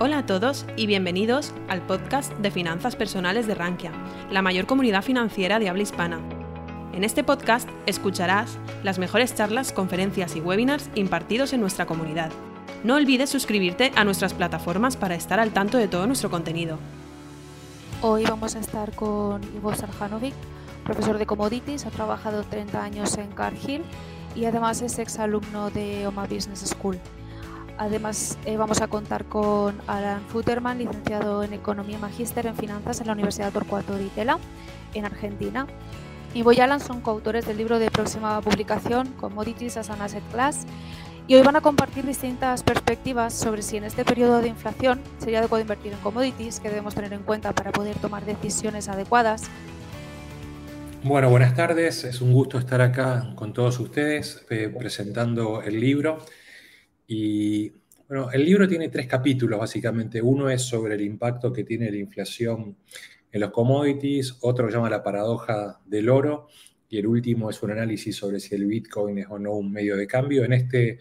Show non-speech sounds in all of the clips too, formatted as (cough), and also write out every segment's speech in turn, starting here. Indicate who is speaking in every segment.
Speaker 1: Hola a todos y bienvenidos al podcast de finanzas personales de Rankia, la mayor comunidad financiera de habla hispana. En este podcast escucharás las mejores charlas, conferencias y webinars impartidos en nuestra comunidad. No olvides suscribirte a nuestras plataformas para estar al tanto de todo nuestro contenido.
Speaker 2: Hoy vamos a estar con Ivo Sarjanovic, profesor de commodities, ha trabajado 30 años en Cargill y además es exalumno de OMA Business School. Además, eh, vamos a contar con Alan Futterman, licenciado en Economía Magíster en Finanzas en la Universidad Torcuato de Itela, en Argentina. Y Boy Alan son coautores del libro de próxima publicación, Commodities as an Asset Class, y hoy van a compartir distintas perspectivas sobre si en este periodo de inflación sería adecuado invertir en commodities, que debemos tener en cuenta para poder tomar decisiones adecuadas.
Speaker 3: Bueno, buenas tardes. Es un gusto estar acá con todos ustedes eh, presentando el libro. Y bueno, el libro tiene tres capítulos básicamente. Uno es sobre el impacto que tiene la inflación en los commodities, otro llama la paradoja del oro y el último es un análisis sobre si el Bitcoin es o no un medio de cambio. En este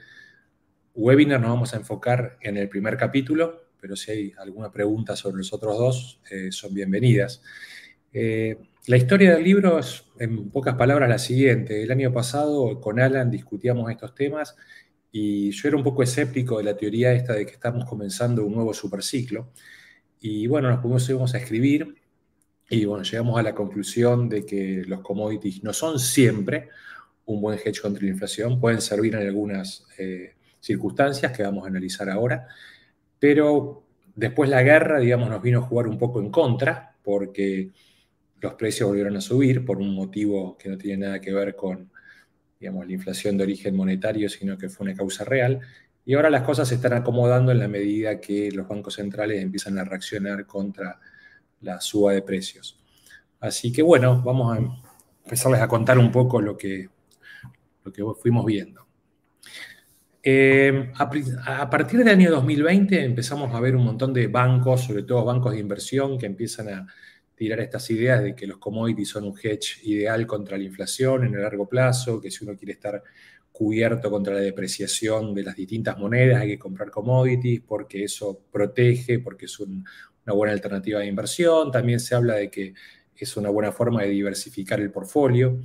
Speaker 3: webinar nos vamos a enfocar en el primer capítulo, pero si hay alguna pregunta sobre los otros dos, eh, son bienvenidas. Eh, la historia del libro es, en pocas palabras, la siguiente. El año pasado con Alan discutíamos estos temas y yo era un poco escéptico de la teoría esta de que estamos comenzando un nuevo superciclo. Y bueno, nos pusimos a escribir y bueno, llegamos a la conclusión de que los commodities no son siempre un buen hedge contra la inflación, pueden servir en algunas eh, circunstancias que vamos a analizar ahora, pero después la guerra, digamos, nos vino a jugar un poco en contra porque los precios volvieron a subir por un motivo que no tiene nada que ver con digamos, la inflación de origen monetario, sino que fue una causa real. Y ahora las cosas se están acomodando en la medida que los bancos centrales empiezan a reaccionar contra la suba de precios. Así que bueno, vamos a empezarles a contar un poco lo que, lo que fuimos viendo. Eh, a, a, partir del año 2020 empezamos a ver un montón de bancos, sobre todo bancos de inversión, que empiezan a tirar estas ideas de que los commodities son un hedge ideal contra la inflación en el largo plazo, que si uno quiere estar cubierto contra la depreciación de las distintas monedas hay que comprar commodities porque eso protege, porque es una buena alternativa de inversión. También se habla de que es una buena forma de diversificar el portfolio.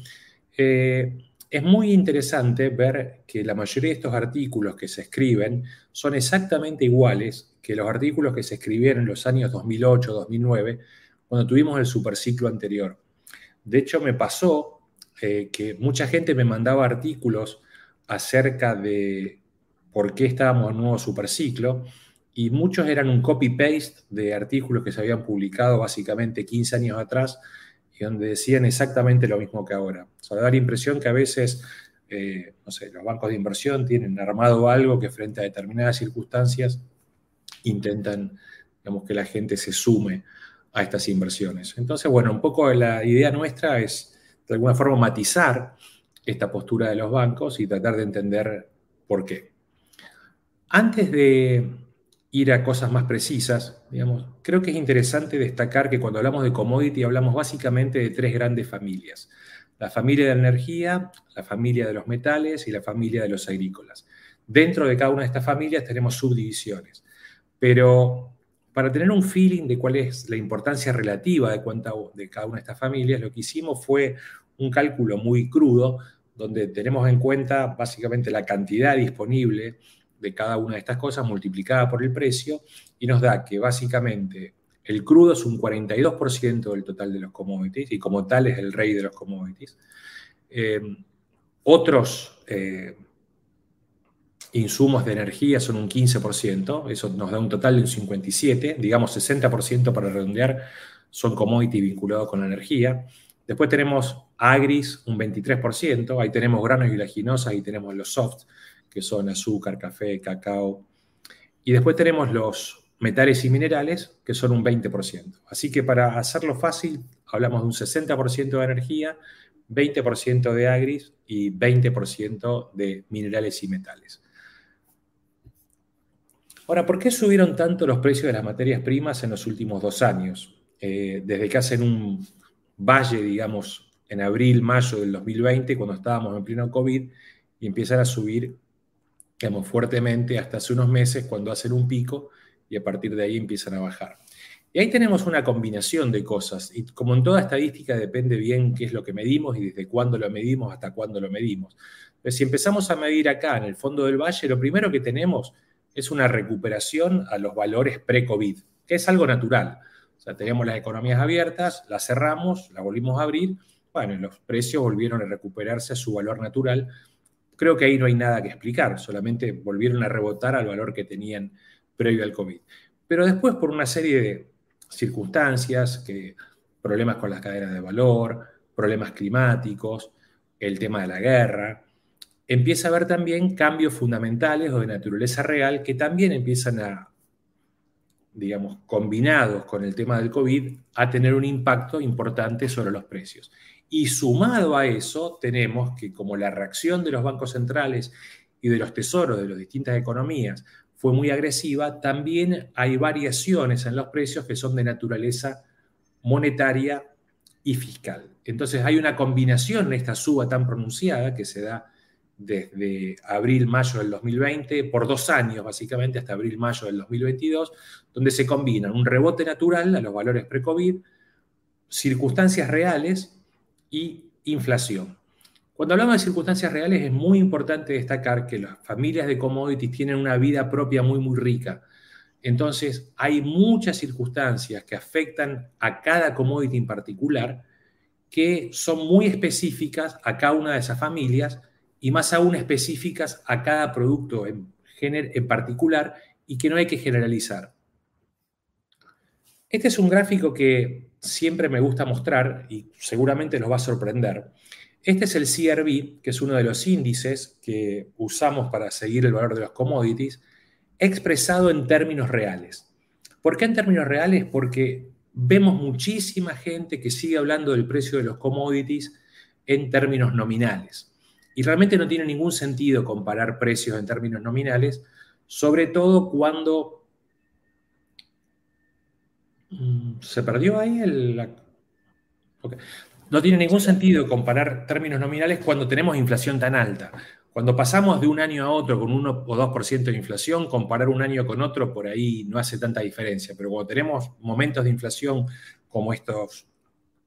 Speaker 3: Eh, es muy interesante ver que la mayoría de estos artículos que se escriben son exactamente iguales que los artículos que se escribieron en los años 2008-2009 cuando tuvimos el superciclo anterior. De hecho, me pasó eh, que mucha gente me mandaba artículos acerca de por qué estábamos en un nuevo superciclo y muchos eran un copy-paste de artículos que se habían publicado básicamente 15 años atrás y donde decían exactamente lo mismo que ahora. O sea, da la impresión que a veces, eh, no sé, los bancos de inversión tienen armado algo que frente a determinadas circunstancias intentan, digamos, que la gente se sume a estas inversiones. Entonces, bueno, un poco la idea nuestra es de alguna forma matizar esta postura de los bancos y tratar de entender por qué. Antes de ir a cosas más precisas, digamos, creo que es interesante destacar que cuando hablamos de commodity hablamos básicamente de tres grandes familias. La familia de la energía, la familia de los metales y la familia de los agrícolas. Dentro de cada una de estas familias tenemos subdivisiones, pero para tener un feeling de cuál es la importancia relativa de, de cada una de estas familias, lo que hicimos fue un cálculo muy crudo, donde tenemos en cuenta básicamente la cantidad disponible de cada una de estas cosas multiplicada por el precio, y nos da que básicamente el crudo es un 42% del total de los commodities, y como tal es el rey de los commodities. Eh, otros eh, insumos de energía son un 15%, eso nos da un total de un 57%, digamos 60% para redondear son commodity vinculados con la energía. Después tenemos agris, un 23%, ahí tenemos granos y laginosas, ahí tenemos los soft, que son azúcar, café, cacao. Y después tenemos los metales y minerales, que son un 20%. Así que para hacerlo fácil, hablamos de un 60% de energía, 20% de agris y 20% de minerales y metales. Ahora, ¿por qué subieron tanto los precios de las materias primas en los últimos dos años? Eh, desde que hacen un valle, digamos, en abril, mayo del 2020, cuando estábamos en pleno COVID, y empiezan a subir, digamos, fuertemente hasta hace unos meses, cuando hacen un pico, y a partir de ahí empiezan a bajar. Y ahí tenemos una combinación de cosas. Y como en toda estadística depende bien qué es lo que medimos y desde cuándo lo medimos hasta cuándo lo medimos. Pero si empezamos a medir acá en el fondo del valle, lo primero que tenemos es una recuperación a los valores pre-COVID, que es algo natural. O sea, teníamos las economías abiertas, las cerramos, las volvimos a abrir, bueno, y los precios volvieron a recuperarse a su valor natural. Creo que ahí no hay nada que explicar, solamente volvieron a rebotar al valor que tenían previo al COVID. Pero después, por una serie de circunstancias, que, problemas con las cadenas de valor, problemas climáticos, el tema de la guerra, empieza a haber también cambios fundamentales o de naturaleza real que también empiezan a, digamos, combinados con el tema del COVID, a tener un impacto importante sobre los precios. Y sumado a eso, tenemos que como la reacción de los bancos centrales y de los tesoros de las distintas economías fue muy agresiva, también hay variaciones en los precios que son de naturaleza monetaria y fiscal. Entonces hay una combinación en esta suba tan pronunciada que se da desde abril-mayo del 2020, por dos años básicamente, hasta abril-mayo del 2022, donde se combinan un rebote natural a los valores pre-COVID, circunstancias reales y inflación. Cuando hablamos de circunstancias reales es muy importante destacar que las familias de commodities tienen una vida propia muy, muy rica. Entonces, hay muchas circunstancias que afectan a cada commodity en particular que son muy específicas a cada una de esas familias y más aún específicas a cada producto en, en particular y que no hay que generalizar. Este es un gráfico que siempre me gusta mostrar y seguramente los va a sorprender. Este es el CRB, que es uno de los índices que usamos para seguir el valor de los commodities, expresado en términos reales. ¿Por qué en términos reales? Porque vemos muchísima gente que sigue hablando del precio de los commodities en términos nominales. Y realmente no tiene ningún sentido comparar precios en términos nominales, sobre todo cuando mm, se perdió ahí el... No tiene ningún sentido comparar términos nominales cuando tenemos inflación tan alta. Cuando pasamos de un año a otro con 1 o 2% de inflación, comparar un año con otro por ahí no hace tanta diferencia. Pero cuando tenemos momentos de inflación como estos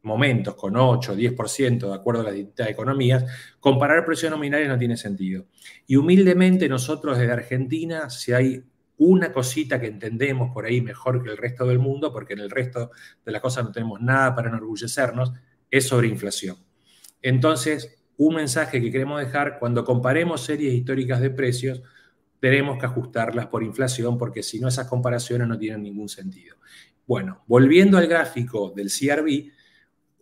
Speaker 3: momentos con 8 o 10% de acuerdo a las distintas economías, comparar precios nominales no tiene sentido. Y humildemente nosotros desde Argentina, si hay una cosita que entendemos por ahí mejor que el resto del mundo, porque en el resto de las cosas no tenemos nada para enorgullecernos, es sobre inflación. Entonces, un mensaje que queremos dejar, cuando comparemos series históricas de precios, tenemos que ajustarlas por inflación, porque si no esas comparaciones no tienen ningún sentido. Bueno, volviendo al gráfico del CRB,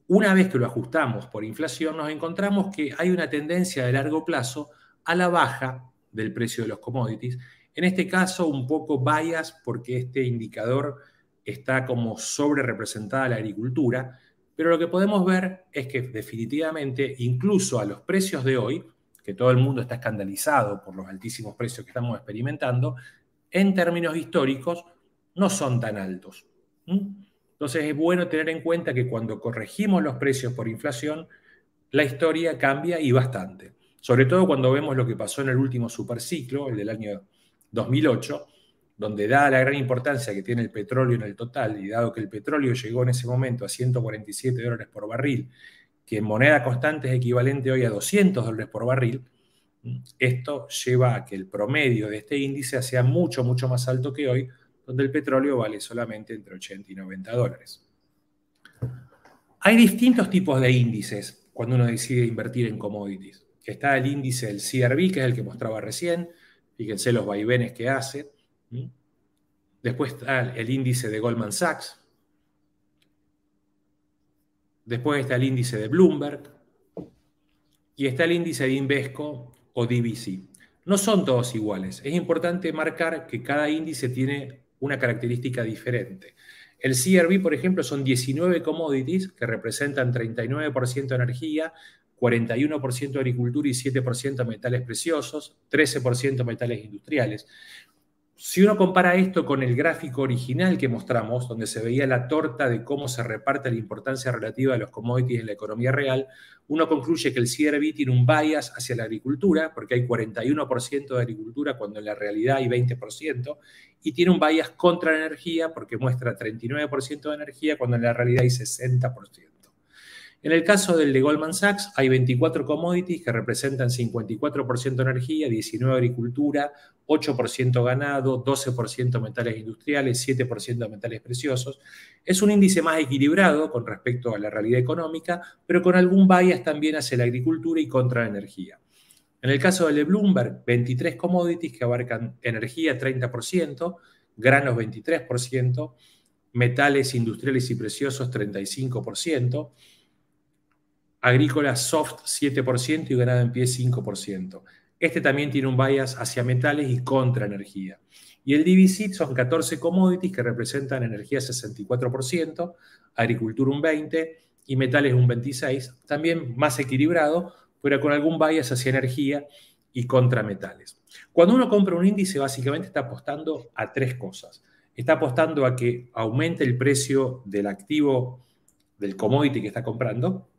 Speaker 3: una vez que lo ajustamos por inflación, nos encontramos que hay una tendencia de largo plazo a la baja del precio de los commodities. En este caso, un poco bias porque este indicador está como sobre representada la agricultura, pero lo que podemos ver es que definitivamente, incluso a los precios de hoy, que todo el mundo está escandalizado por los altísimos precios que estamos experimentando, en términos históricos no son tan altos. Entonces es bueno tener en cuenta que cuando corregimos los precios por inflación, la historia cambia y bastante. Sobre todo cuando vemos lo que pasó en el último superciclo, el del año 2008, donde dada la gran importancia que tiene el petróleo en el total y dado que el petróleo llegó en ese momento a 147 dólares por barril, que en moneda constante es equivalente hoy a 200 dólares por barril, esto lleva a que el promedio de este índice sea mucho, mucho más alto que hoy, donde el petróleo vale solamente entre 80 y 90 dólares. Hay distintos tipos de índices cuando uno decide invertir en commodities. Está el índice del CRB, que es el que mostraba recién, fíjense los vaivenes que hace. Después está el índice de Goldman Sachs. Después está el índice de Bloomberg. Y está el índice de Invesco o DBC. No son todos iguales. Es importante marcar que cada índice tiene una característica diferente. El CRB, por ejemplo, son 19 commodities que representan 39% energía, 41% agricultura y 7% metales preciosos, 13% metales industriales. Si uno compara esto con el gráfico original que mostramos, donde se veía la torta de cómo se reparte la importancia relativa de los commodities en la economía real, uno concluye que el CRB tiene un bias hacia la agricultura, porque hay 41% de agricultura cuando en la realidad hay 20%, y tiene un bias contra la energía, porque muestra 39% de energía cuando en la realidad hay 60%. En el caso del de Goldman Sachs, hay 24 commodities que representan 54% energía, 19 agricultura, 8% ganado, 12% metales industriales, 7% metales preciosos. Es un índice más equilibrado con respecto a la realidad económica, pero con algún bias también hacia la agricultura y contra la energía. En el caso del de Bloomberg, 23 commodities que abarcan energía 30%, granos 23%, metales industriales y preciosos 35%, agrícola soft 7% y ganado en pie 5%. Este también tiene un bias hacia metales y contra energía. Y el DVC son 14 commodities que representan energía 64%, agricultura un 20% y metales un 26%, también más equilibrado, pero con algún bias hacia energía y contra metales. Cuando uno compra un índice, básicamente está apostando a tres cosas. Está apostando a que aumente el precio del activo, del commodity que está comprando,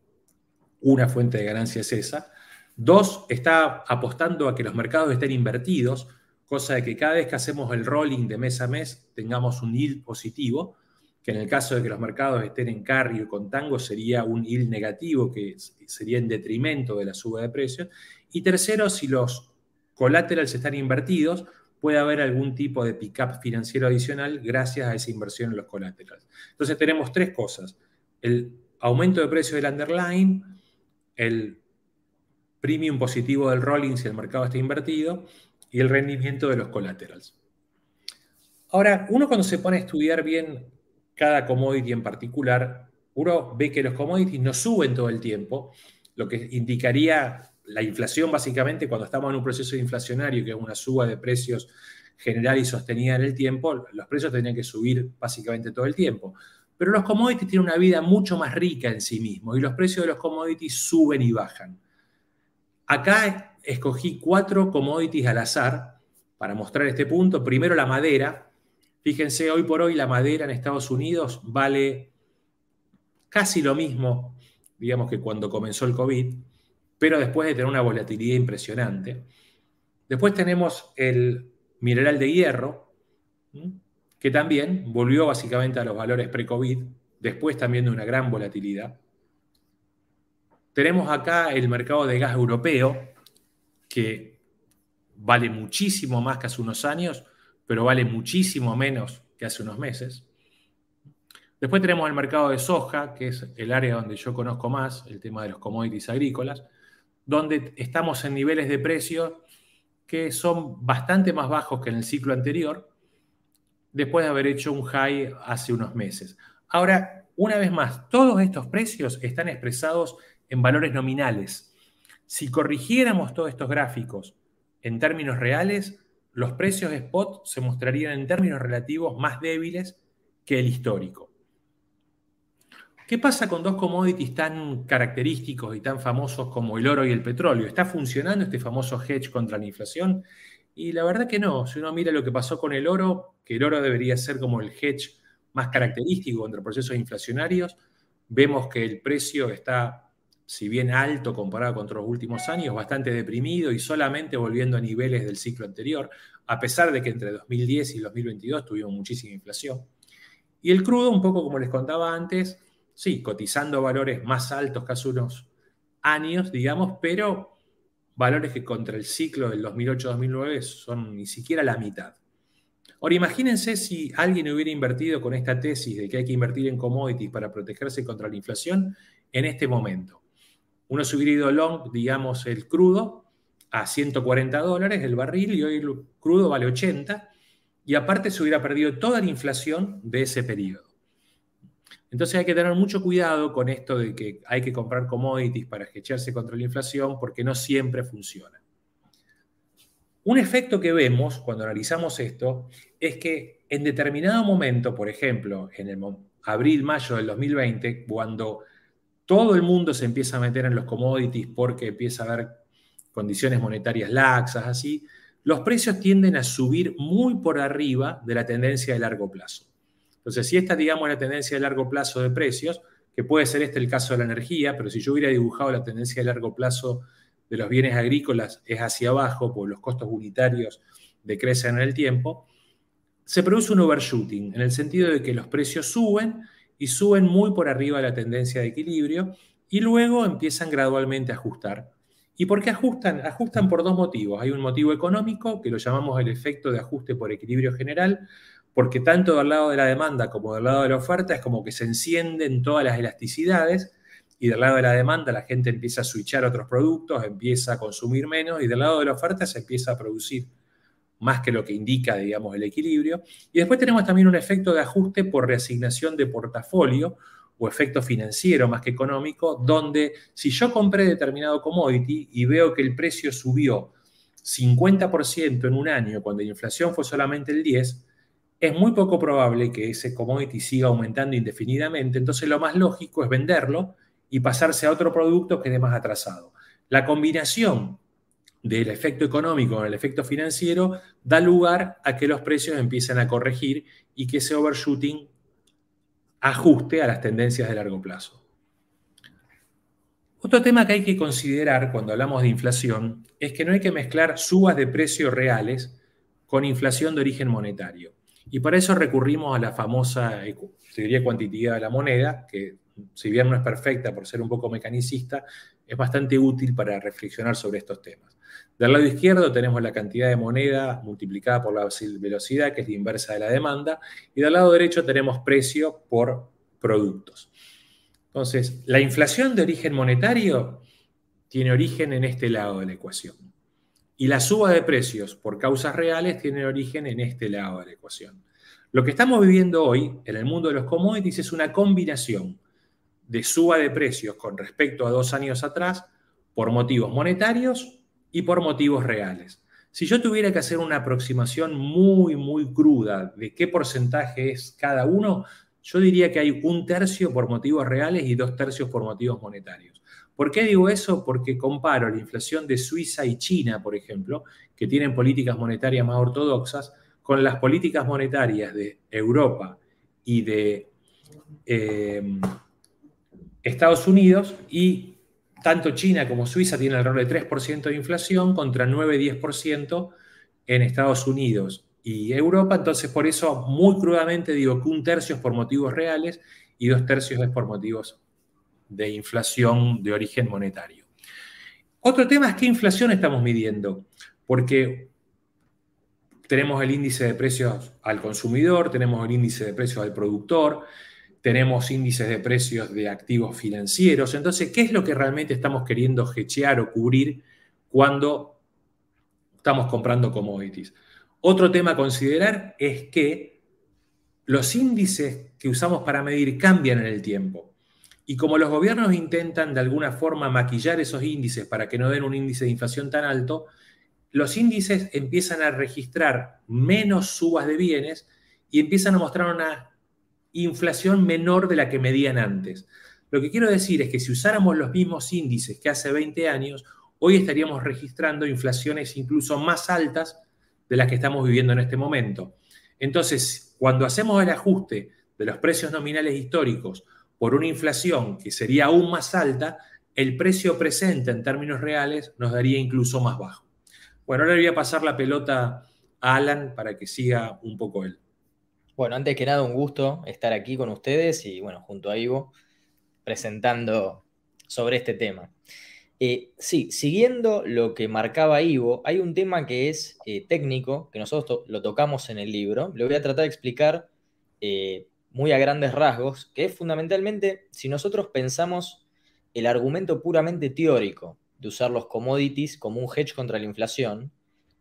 Speaker 3: una fuente de ganancia es esa. Dos, está apostando a que los mercados estén invertidos, cosa de que cada vez que hacemos el rolling de mes a mes tengamos un yield positivo, que en el caso de que los mercados estén en carry o con tango sería un yield negativo, que sería en detrimento de la suba de precios. Y tercero, si los collaterals están invertidos, puede haber algún tipo de pick-up financiero adicional gracias a esa inversión en los collaterals. Entonces tenemos tres cosas. El aumento de precio del underlying, el premium positivo del rolling si el mercado está invertido y el rendimiento de los collaterals. Ahora, uno cuando se pone a estudiar bien cada commodity en particular, uno ve que los commodities no suben todo el tiempo, lo que indicaría la inflación básicamente cuando estamos en un proceso inflacionario, que es una suba de precios general y sostenida en el tiempo, los precios tendrían que subir básicamente todo el tiempo. Pero los commodities tienen una vida mucho más rica en sí mismos y los precios de los commodities suben y bajan. Acá escogí cuatro commodities al azar para mostrar este punto. Primero la madera. Fíjense, hoy por hoy la madera en Estados Unidos vale casi lo mismo, digamos que cuando comenzó el COVID, pero después de tener una volatilidad impresionante. Después tenemos el mineral de hierro, que también volvió básicamente a los valores pre-COVID, después también de una gran volatilidad. Tenemos acá el mercado de gas europeo, que vale muchísimo más que hace unos años, pero vale muchísimo menos que hace unos meses. Después tenemos el mercado de soja, que es el área donde yo conozco más, el tema de los commodities agrícolas, donde estamos en niveles de precio que son bastante más bajos que en el ciclo anterior, después de haber hecho un high hace unos meses. Ahora, una vez más, todos estos precios están expresados en valores nominales. Si corrigiéramos todos estos gráficos en términos reales, los precios spot se mostrarían en términos relativos más débiles que el histórico. ¿Qué pasa con dos commodities tan característicos y tan famosos como el oro y el petróleo? ¿Está funcionando este famoso hedge contra la inflación? Y la verdad que no. Si uno mira lo que pasó con el oro, que el oro debería ser como el hedge más característico contra procesos inflacionarios, vemos que el precio está, si bien alto comparado con los últimos años, bastante deprimido y solamente volviendo a niveles del ciclo anterior, a pesar de que entre 2010 y 2022 tuvimos muchísima inflación. Y el crudo, un poco como les contaba antes, sí, cotizando valores más altos que hace unos años, digamos, pero valores que contra el ciclo del 2008-2009 son ni siquiera la mitad. Ahora imagínense si alguien hubiera invertido con esta tesis de que hay que invertir en commodities para protegerse contra la inflación en este momento. Uno se hubiera ido long, digamos, el crudo a 140 dólares el barril y hoy el crudo vale 80 y aparte se hubiera perdido toda la inflación de ese periodo. Entonces hay que tener mucho cuidado con esto de que hay que comprar commodities para echarse contra la inflación porque no siempre funciona. Un efecto que vemos cuando analizamos esto es que en determinado momento, por ejemplo, en el abril-mayo del 2020, cuando todo el mundo se empieza a meter en los commodities porque empieza a haber condiciones monetarias laxas, así, los precios tienden a subir muy por arriba de la tendencia de largo plazo. Entonces, si esta, digamos, la tendencia de largo plazo de precios, que puede ser este el caso de la energía, pero si yo hubiera dibujado la tendencia de largo plazo de los bienes agrícolas es hacia abajo, porque los costos unitarios decrecen en el tiempo, se produce un overshooting, en el sentido de que los precios suben y suben muy por arriba de la tendencia de equilibrio y luego empiezan gradualmente a ajustar. ¿Y por qué ajustan? Ajustan por dos motivos. Hay un motivo económico, que lo llamamos el efecto de ajuste por equilibrio general, porque tanto del lado de la demanda como del lado de la oferta es como que se encienden todas las elasticidades y del lado de la demanda la gente empieza a switchar otros productos, empieza a consumir menos y del lado de la oferta se empieza a producir más que lo que indica, digamos, el equilibrio. Y después tenemos también un efecto de ajuste por reasignación de portafolio o efecto financiero más que económico, donde si yo compré determinado commodity y veo que el precio subió 50% en un año cuando la inflación fue solamente el 10%, es muy poco probable que ese commodity siga aumentando indefinidamente, entonces lo más lógico es venderlo y pasarse a otro producto que esté más atrasado. La combinación del efecto económico con el efecto financiero da lugar a que los precios empiecen a corregir y que ese overshooting ajuste a las tendencias de largo plazo. Otro tema que hay que considerar cuando hablamos de inflación es que no hay que mezclar subas de precios reales con inflación de origen monetario. Y para eso recurrimos a la famosa teoría cuantitativa de la moneda, que si bien no es perfecta por ser un poco mecanicista, es bastante útil para reflexionar sobre estos temas. Del lado izquierdo tenemos la cantidad de moneda multiplicada por la velocidad, que es la inversa de la demanda, y del lado derecho tenemos precio por productos. Entonces, la inflación de origen monetario tiene origen en este lado de la ecuación. Y la suba de precios por causas reales tiene origen en este lado de la ecuación. Lo que estamos viviendo hoy en el mundo de los commodities es una combinación de suba de precios con respecto a dos años atrás por motivos monetarios y por motivos reales. Si yo tuviera que hacer una aproximación muy, muy cruda de qué porcentaje es cada uno, yo diría que hay un tercio por motivos reales y dos tercios por motivos monetarios. ¿Por qué digo eso? Porque comparo la inflación de Suiza y China, por ejemplo, que tienen políticas monetarias más ortodoxas, con las políticas monetarias de Europa y de eh, Estados Unidos y tanto China como Suiza tienen alrededor de 3% de inflación contra 9-10% en Estados Unidos y Europa. Entonces, por eso, muy crudamente digo que un tercio es por motivos reales y dos tercios es por motivos de inflación de origen monetario. Otro tema es qué inflación estamos midiendo, porque tenemos el índice de precios al consumidor, tenemos el índice de precios al productor, tenemos índices de precios de activos financieros. Entonces, ¿qué es lo que realmente estamos queriendo hechear o cubrir cuando estamos comprando commodities? Otro tema a considerar es que los índices que usamos para medir cambian en el tiempo. Y como los gobiernos intentan de alguna forma maquillar esos índices para que no den un índice de inflación tan alto, los índices empiezan a registrar menos subas de bienes y empiezan a mostrar una inflación menor de la que medían antes. Lo que quiero decir es que si usáramos los mismos índices que hace 20 años, hoy estaríamos registrando inflaciones incluso más altas de las que estamos viviendo en este momento. Entonces, cuando hacemos el ajuste de los precios nominales históricos por una inflación que sería aún más alta, el precio presente en términos reales nos daría incluso más bajo. Bueno, ahora le voy a pasar la pelota a Alan para que siga un poco él.
Speaker 4: Bueno, antes que nada, un gusto estar aquí con ustedes y, bueno, junto a Ivo, presentando sobre este tema. Eh, sí, siguiendo lo que marcaba Ivo, hay un tema que es eh, técnico, que nosotros lo tocamos en el libro. Lo voy a tratar de explicar eh, muy a grandes rasgos, que es fundamentalmente si nosotros pensamos el argumento puramente teórico de usar los commodities como un hedge contra la inflación,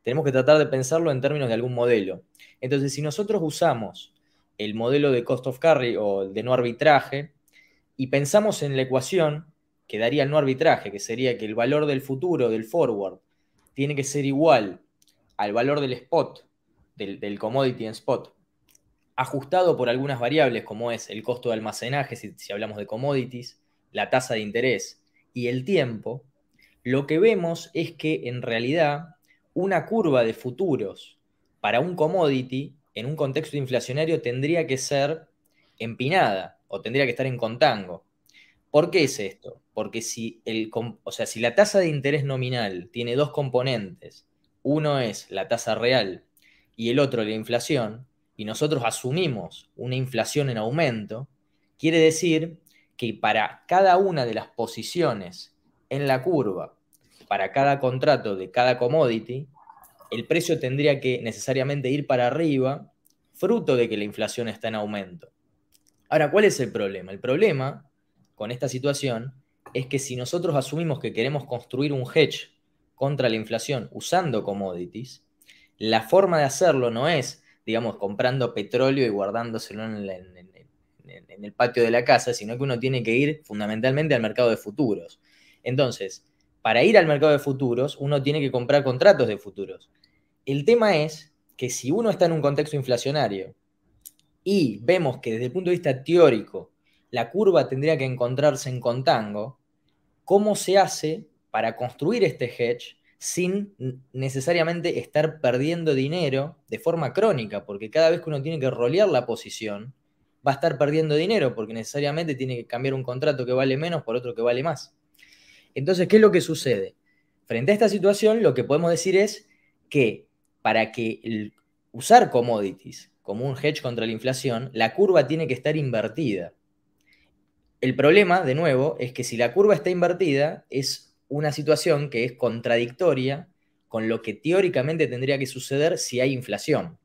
Speaker 4: tenemos que tratar de pensarlo en términos de algún modelo. Entonces, si nosotros usamos el modelo de cost of carry o de no arbitraje y pensamos en la ecuación que daría el no arbitraje, que sería que el valor del futuro, del forward, tiene que ser igual al valor del spot, del, commodity en spot, ajustado por algunas variables como es el costo de almacenaje, si, hablamos de commodities, la tasa de interés y el tiempo, lo que vemos es que en realidad una curva de futuros para un commodity en un contexto inflacionario tendría que ser empinada o tendría que estar en contango. ¿Por qué es esto? Porque si, el, o sea, si la tasa de interés nominal tiene dos componentes, uno es la tasa real y el otro la inflación, y nosotros asumimos una inflación en aumento, quiere decir que para cada una de las posiciones en la curva, para cada contrato de cada commodity, el precio tendría que necesariamente ir para arriba, fruto de que la inflación está en aumento. Ahora, ¿cuál es el problema? El problema con esta situación es que si nosotros asumimos que queremos construir un hedge contra la inflación usando commodities, la forma de hacerlo no es, digamos, comprando petróleo y guardándoselo en, el patio de la casa, sino que uno tiene que ir fundamentalmente al mercado de futuros. Entonces, para ir al mercado de futuros, uno tiene que comprar contratos de futuros. El tema es que si uno está en un contexto inflacionario y vemos que desde el punto de vista teórico la curva tendría que encontrarse en contango, ¿cómo se hace para construir este hedge sin necesariamente estar perdiendo dinero de forma crónica? Porque cada vez que uno tiene que rolear la posición, va a estar perdiendo dinero porque necesariamente tiene que cambiar un contrato que vale menos por otro que vale más. Entonces, ¿qué es lo que sucede? Frente a esta situación, lo que podemos decir es que para que usar commodities como un hedge contra la inflación, la curva tiene que estar invertida. El problema, de nuevo, es que si la curva está invertida, es una situación que es contradictoria con lo que teóricamente tendría que suceder si hay inflación.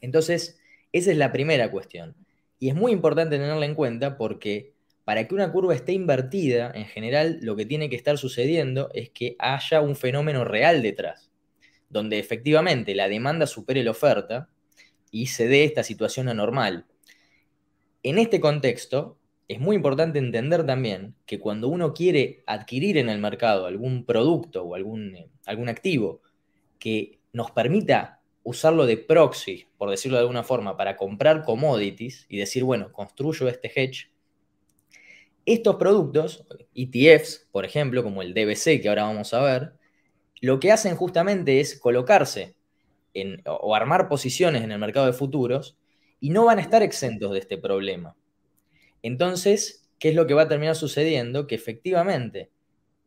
Speaker 4: Entonces, esa es la primera cuestión. Y es muy importante tenerla en cuenta porque para que una curva esté invertida, en general lo que tiene que estar sucediendo es que haya un fenómeno real detrás, donde efectivamente la demanda supere la oferta y se dé esta situación anormal. En este contexto, es muy importante entender también que cuando uno quiere adquirir en el mercado algún producto o algún, eh, algún activo que nos permita usarlo de proxy, por decirlo de alguna forma, para comprar commodities y decir, bueno, construyo este hedge, estos productos, ETFs, por ejemplo, como el DBC que ahora vamos a ver, lo que hacen justamente es colocarse o armar posiciones en el mercado de futuros y no van a estar exentos de este problema. Entonces, ¿qué es lo que va a terminar sucediendo? Que efectivamente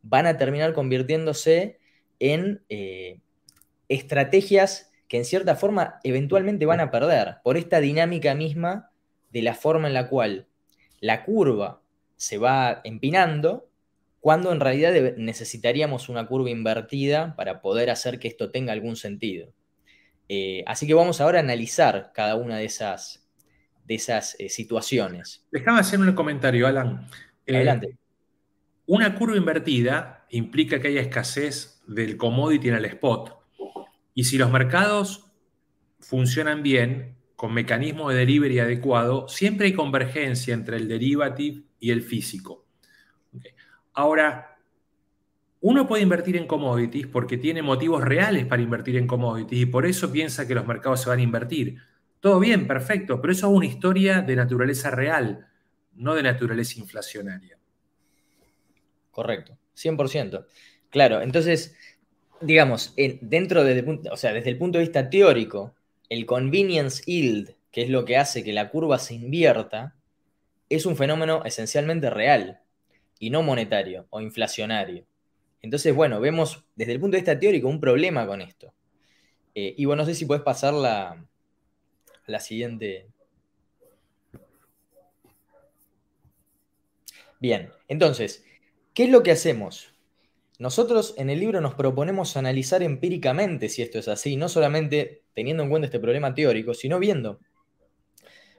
Speaker 4: van a terminar convirtiéndose en eh, estrategias que en cierta forma eventualmente van a perder por esta dinámica misma de la forma en la cual la curva se va empinando, cuando en realidad necesitaríamos una curva invertida para poder hacer que esto tenga algún sentido. Eh, así que vamos ahora a analizar cada una de esas, de esas eh, situaciones.
Speaker 3: Déjame hacer un comentario, Alan.
Speaker 4: Eh, Adelante.
Speaker 3: Una curva invertida implica que haya escasez del commodity en el spot. Y si los mercados funcionan bien, con mecanismos de delivery adecuado, siempre hay convergencia entre el derivative y el físico. Ahora, uno puede invertir en commodities porque tiene motivos reales para invertir en commodities y por eso piensa que los mercados se van a invertir. Todo bien, perfecto, pero eso es una historia de naturaleza real, no de naturaleza inflacionaria.
Speaker 4: Correcto, 100%. Claro, entonces digamos, dentro de, o sea, desde el punto de vista teórico, el convenience yield, que es lo que hace que la curva se invierta, es un fenómeno esencialmente real y no monetario o inflacionario. Entonces, bueno, vemos desde el punto de vista teórico un problema con esto. Eh, y bueno, no sé si puedes pasar la, la siguiente. Bien, entonces, ¿qué es lo que hacemos? Nosotros en el libro nos proponemos analizar empíricamente si esto es así, no solamente teniendo en cuenta este problema teórico, sino viendo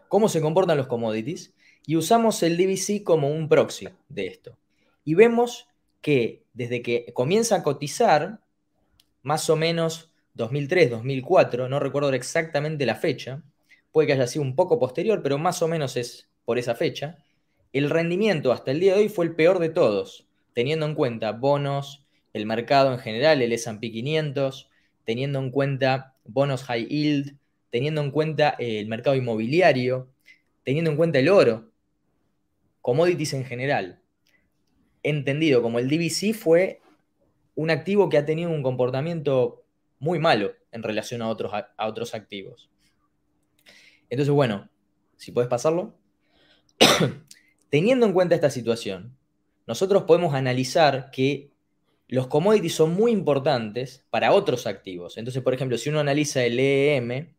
Speaker 4: cómo se comportan los commodities y usamos el DVC como un proxy de esto. Y vemos que desde que comienza a cotizar, más o menos 2003, 2004, no recuerdo exactamente la fecha, puede que haya sido un poco posterior, pero más o menos es por esa fecha, el rendimiento hasta el día de hoy fue el peor de todos teniendo en cuenta bonos, el mercado en general, el SP 500, teniendo en cuenta bonos high yield, teniendo en cuenta eh, el mercado inmobiliario, teniendo en cuenta el oro, commodities en general. Entendido como el DVC fue un activo que ha tenido un comportamiento muy malo en relación a otros, a otros activos. Entonces, bueno, si puedes pasarlo. (clears throat) Teniendo en cuenta esta situación, nosotros podemos analizar que los commodities son muy importantes para otros activos. Entonces, por ejemplo, si uno analiza el EEM,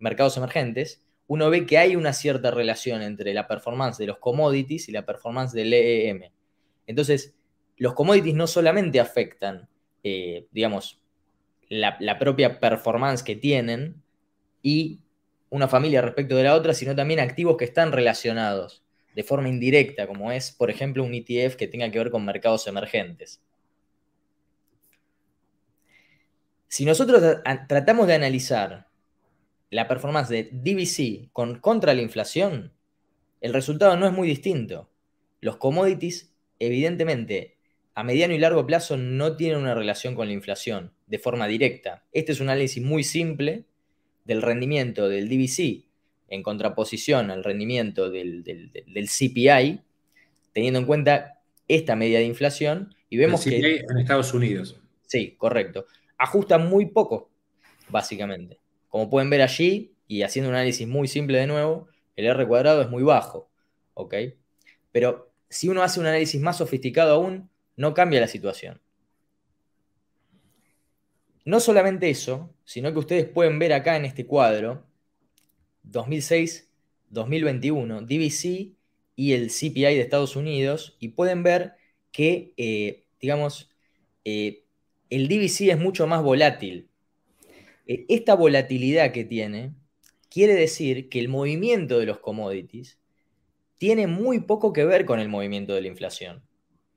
Speaker 4: mercados emergentes, uno ve que hay una cierta relación entre la performance de los commodities y la performance del EEM. Entonces, los commodities no solamente afectan, eh, digamos, la, la, propia performance que tienen y una familia respecto de la otra, sino también activos que están relacionados de forma indirecta, como es, por ejemplo, un ETF que tenga que ver con mercados emergentes. Si nosotros tratamos de analizar la performance de DVC con, contra la inflación, el resultado no es muy distinto. Los commodities, evidentemente, a mediano y largo plazo no tienen una relación con la inflación de forma directa. Este es un análisis muy simple del rendimiento del DVC en contraposición al rendimiento del, CPI, teniendo en cuenta esta media de inflación, y vemos
Speaker 3: el CPI en Estados Unidos.
Speaker 4: Sí, correcto. Ajusta muy poco, básicamente. Como pueden ver allí, y haciendo un análisis muy simple de nuevo, el R cuadrado es muy bajo, ¿ok? Pero si uno hace un análisis más sofisticado aún, no cambia la situación. No solamente eso, sino que ustedes pueden ver acá en este cuadro 2006-2021, DVC y el CPI de Estados Unidos, y pueden ver que, eh, digamos, eh, el DVC es mucho más volátil. Eh, esta volatilidad que tiene quiere decir que el movimiento de los commodities tiene muy poco que ver con el movimiento de la inflación,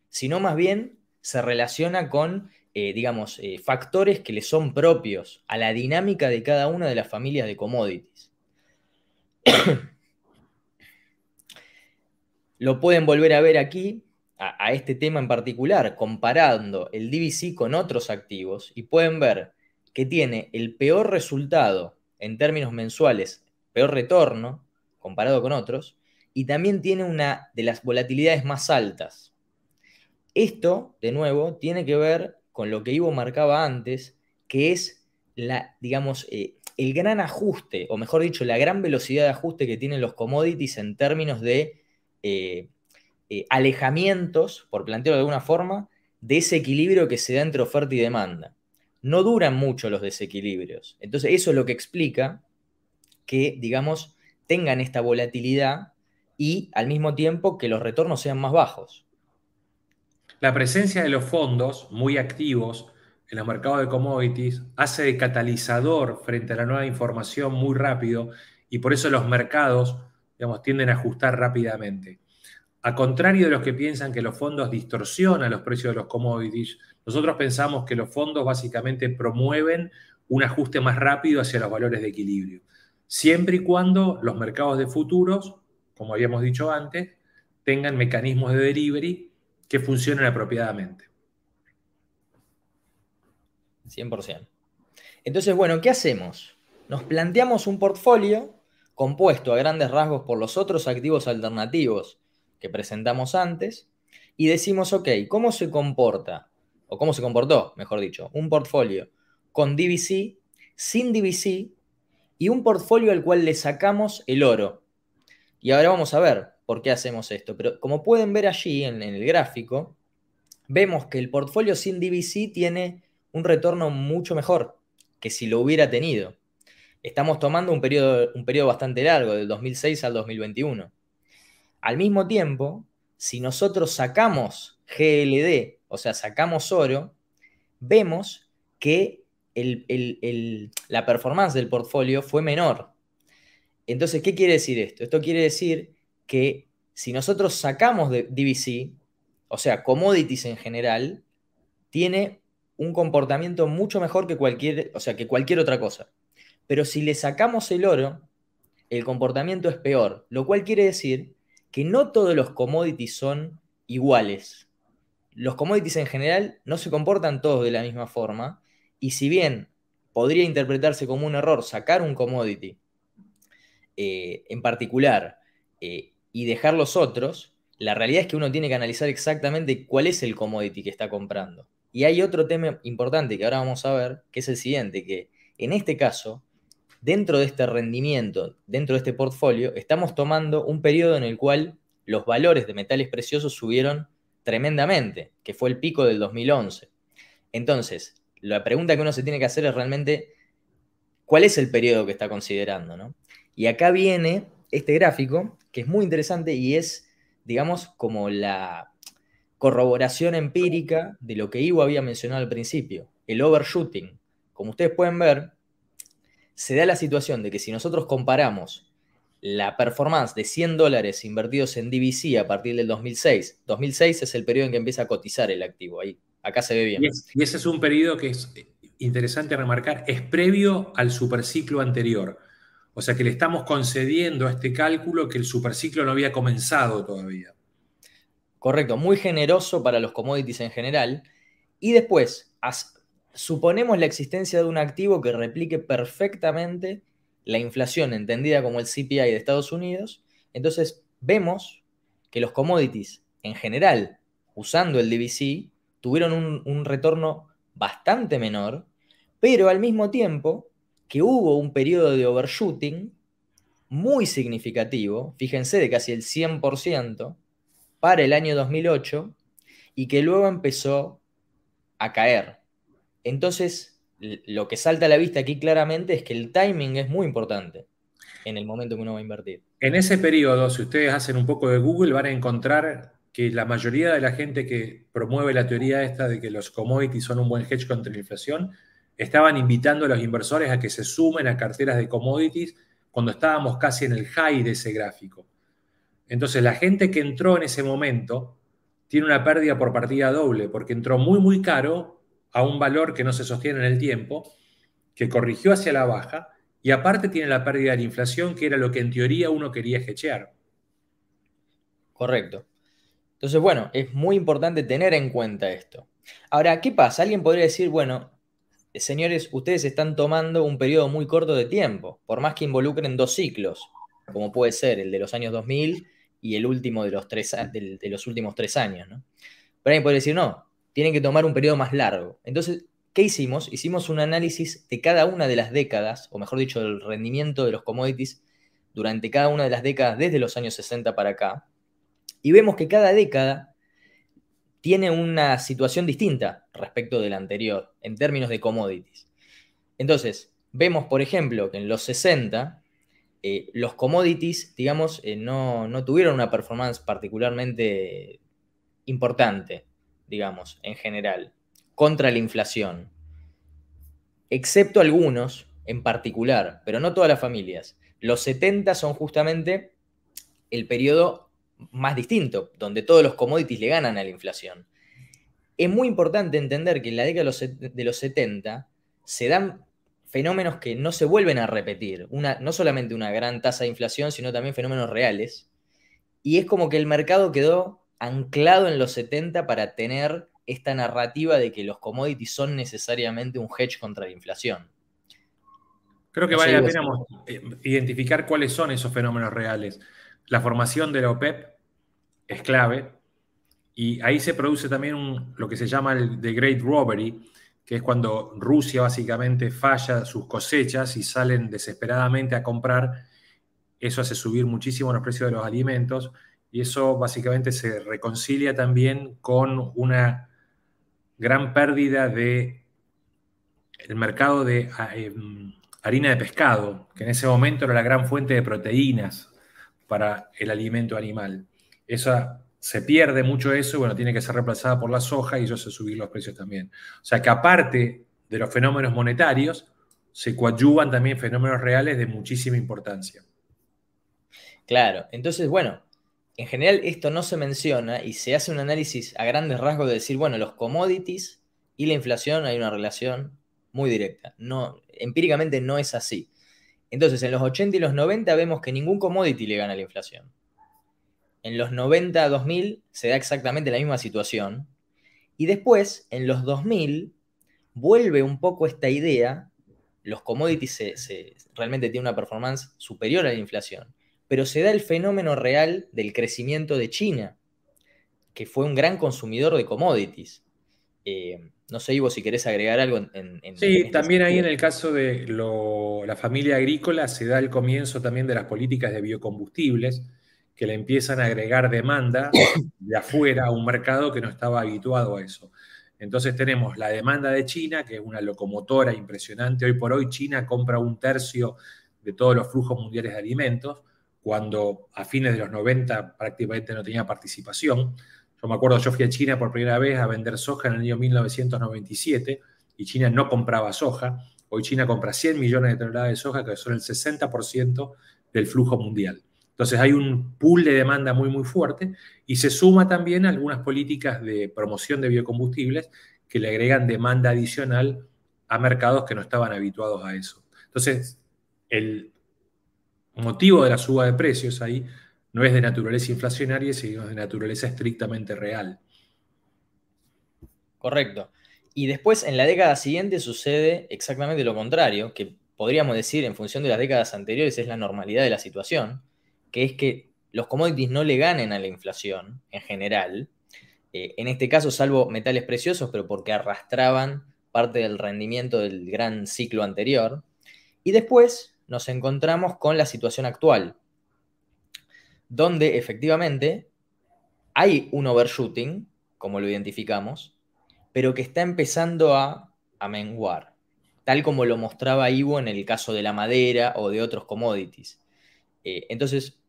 Speaker 4: sino más bien se relaciona con, digamos, factores que le son propios a la dinámica de cada una de las familias de commodities. (coughs) Lo pueden volver a ver aquí, a, este tema en particular, comparando el DVC con otros activos y pueden ver que tiene el peor resultado en términos mensuales, peor retorno comparado con otros, y también tiene una de las volatilidades más altas. Esto, de nuevo, tiene que ver con lo que Ivo marcaba antes, que es la, digamos, eh, el gran ajuste, o mejor dicho, la gran velocidad de ajuste que tienen los commodities en términos de eh, eh, alejamientos, por plantearlo de alguna forma, de ese equilibrio que se da entre oferta y demanda. No duran mucho los desequilibrios. Entonces, eso es lo que explica que, digamos, tengan esta volatilidad y al mismo tiempo que los retornos sean más bajos.
Speaker 3: La presencia de los fondos muy activos en los mercados de commodities hace de catalizador frente a la nueva información muy rápido y por eso los mercados digamos, tienden a ajustar rápidamente. A contrario de los que piensan que los fondos distorsionan los precios de los commodities, nosotros pensamos que los fondos básicamente promueven un ajuste más rápido hacia los valores de equilibrio, siempre y cuando los mercados de futuros, como habíamos dicho antes, tengan mecanismos de delivery que funcionen apropiadamente.
Speaker 4: 100%. Entonces, bueno, ¿qué hacemos? Nos planteamos un portfolio compuesto a grandes rasgos por los otros activos alternativos que presentamos antes y decimos, ok, ¿cómo se comporta? O cómo se comportó, mejor dicho, un portfolio con DVC, sin DVC y un portfolio al cual le sacamos el oro. Y ahora vamos a ver por qué hacemos esto. Pero como pueden ver allí en, el gráfico, vemos que el portfolio sin DVC tiene un retorno mucho mejor que si lo hubiera tenido. Estamos tomando un periodo, un bastante largo, del 2006 al 2021. Al mismo tiempo, si nosotros sacamos GLD, o sea, sacamos oro, vemos que la performance del portfolio fue menor. Entonces, ¿qué quiere decir esto? Esto quiere decir que si nosotros sacamos de DVC, o sea, commodities en general, tiene un comportamiento mucho mejor que cualquier, o sea, que cualquier otra cosa. Pero si le sacamos el oro, el comportamiento es peor, lo cual quiere decir que no todos los commodities son iguales. Los commodities en general no se comportan todos de la misma forma y si bien podría interpretarse como un error sacar un commodity eh, en particular eh, y dejar los otros, la realidad es que uno tiene que analizar exactamente cuál es el commodity que está comprando Y hay otro tema importante que ahora vamos a ver, que es el siguiente, que en este caso, dentro de este rendimiento, dentro de este portfolio, estamos tomando un periodo en el cual los valores de metales preciosos subieron tremendamente, que fue el pico del 2011. Entonces, la pregunta que uno se tiene que hacer es realmente, ¿cuál es el periodo que está considerando? Y acá viene este gráfico, que es muy interesante y es, digamos, como la corroboración empírica de lo que Ivo había mencionado al principio, el overshooting. Como ustedes pueden ver, se da la situación de que si nosotros comparamos la performance de 100 dólares invertidos en DVC a partir del 2006, 2006 es el periodo en que empieza a cotizar el activo, ahí, acá se ve bien.
Speaker 3: Y, ese es un periodo que es interesante remarcar, es previo al superciclo anterior. O sea que le estamos concediendo a este cálculo que el superciclo no había comenzado todavía.
Speaker 4: Correcto, muy generoso para los commodities en general. Y después, suponemos la existencia de un activo que replique perfectamente la inflación entendida como el CPI de Estados Unidos. Entonces, vemos que los commodities en general, usando el DVC, tuvieron un, un retorno bastante menor, pero al mismo tiempo que hubo un periodo de overshooting muy significativo, fíjense, de casi el 100%, para el año 2008 y que luego empezó a caer. Entonces, lo que salta a la vista aquí claramente es que el timing es muy importante en el momento que uno va a invertir.
Speaker 3: En ese periodo, si ustedes hacen un poco de Google, van a encontrar que la mayoría de la gente que promueve la teoría esta de que los commodities son un buen hedge contra la inflación, estaban invitando a los inversores a que se sumen a carteras de commodities cuando estábamos casi en el high de ese gráfico. Entonces, la gente que entró en ese momento tiene una pérdida por partida doble, porque entró muy, muy caro a un valor que no se sostiene en el tiempo, que corrigió hacia la baja, y aparte tiene la pérdida de la inflación, que era lo que en teoría uno quería hechear.
Speaker 4: Correcto. Entonces, bueno, es muy importante tener en cuenta esto. Ahora, ¿qué pasa? Alguien podría decir, bueno, señores, ustedes están tomando un periodo muy corto de tiempo, por más que involucren dos ciclos, como puede ser el de los años 2000 y el último de los, tres, de, los últimos tres años. ¿no? Pero alguien puede decir, no, tienen que tomar un periodo más largo. Entonces, ¿qué hicimos? Hicimos un análisis de cada una de las décadas, o mejor dicho, del rendimiento de los commodities durante cada una de las décadas desde los años 60 para acá. Y vemos que cada década tiene una situación distinta respecto de la anterior en términos de commodities. Entonces, vemos, por ejemplo, que en los 60 eh, los commodities, digamos, eh, no, tuvieron una performance particularmente importante, digamos, en general, contra la inflación. Excepto algunos en particular, pero no todas las familias. Los 70 son justamente el periodo más distinto, donde todos los commodities le ganan a la inflación. Es muy importante entender que en la década de los 70 se dan fenómenos que no se vuelven a repetir. Una, no solamente una gran tasa de inflación, sino también fenómenos reales. Y es como que el mercado quedó anclado en los 70 para tener esta narrativa de que los commodities son necesariamente un hedge contra la inflación.
Speaker 3: Creo que vale la pena identificar cuáles son esos fenómenos reales. La formación de la OPEP es clave y ahí se produce también lo que se llama el The Great Robbery, que es cuando Rusia básicamente falla sus cosechas y salen desesperadamente a comprar, eso hace subir muchísimo los precios de los alimentos y eso básicamente se reconcilia también con una gran pérdida de mercado de em, harina de pescado, que en ese momento era la gran fuente de proteínas para el alimento animal. Esa se pierde mucho eso y bueno, tiene que ser reemplazada por la soja y eso hace subir los precios también. O sea que aparte de los fenómenos monetarios, se coadyuvan también fenómenos reales de muchísima importancia.
Speaker 4: Claro, entonces bueno, en general esto no se menciona y se hace un análisis a grandes rasgos de decir, bueno, los commodities y la inflación hay una relación muy directa. No, empíricamente no es así. Entonces, en los 80 y los 90 vemos que ningún commodity le gana a la inflación. En los 90 a 2000 se da exactamente la misma situación. Y después, en los 2000, vuelve un poco esta idea. Los commodities realmente tienen una performance superior a la inflación. Pero se da el fenómeno real del crecimiento de China, que fue un gran consumidor de commodities. Eh, no sé, Ivo, si querés agregar algo en...
Speaker 3: sí, este también ahí en el caso de la familia agrícola se da el comienzo también de las políticas de biocombustibles que le empiezan a agregar demanda de afuera a un mercado que no estaba habituado a eso. Entonces tenemos la demanda de China, que es una locomotora impresionante. Hoy por hoy China compra un tercio de todos los flujos mundiales de alimentos, cuando a fines de los 90 prácticamente no tenía participación. Yo me acuerdo, yo fui a China por primera vez a vender soja en el año 1997 y China no compraba soja. Hoy China compra 100 millones de toneladas de soja, que son el 60% del flujo mundial. Entonces hay un pool de demanda muy, muy fuerte y se suma también algunas políticas de promoción de biocombustibles que le agregan demanda adicional a mercados que no estaban habituados a eso. Entonces, el motivo de la suba de precios ahí no es de naturaleza inflacionaria, sino de naturaleza estrictamente real.
Speaker 4: Correcto. Y después, en la década siguiente, sucede exactamente lo contrario, que podríamos decir, en función de las décadas anteriores, es la normalidad de la situación que es que los commodities no le ganen a la inflación en general, eh, en este caso salvo metales preciosos, pero porque arrastraban parte del rendimiento del gran ciclo anterior, y después nos encontramos con la situación actual, donde efectivamente hay un overshooting, como lo identificamos, pero que está empezando a, a menguar, tal como lo mostraba Ivo en el caso de la madera o de otros commodities. Eh, entonces,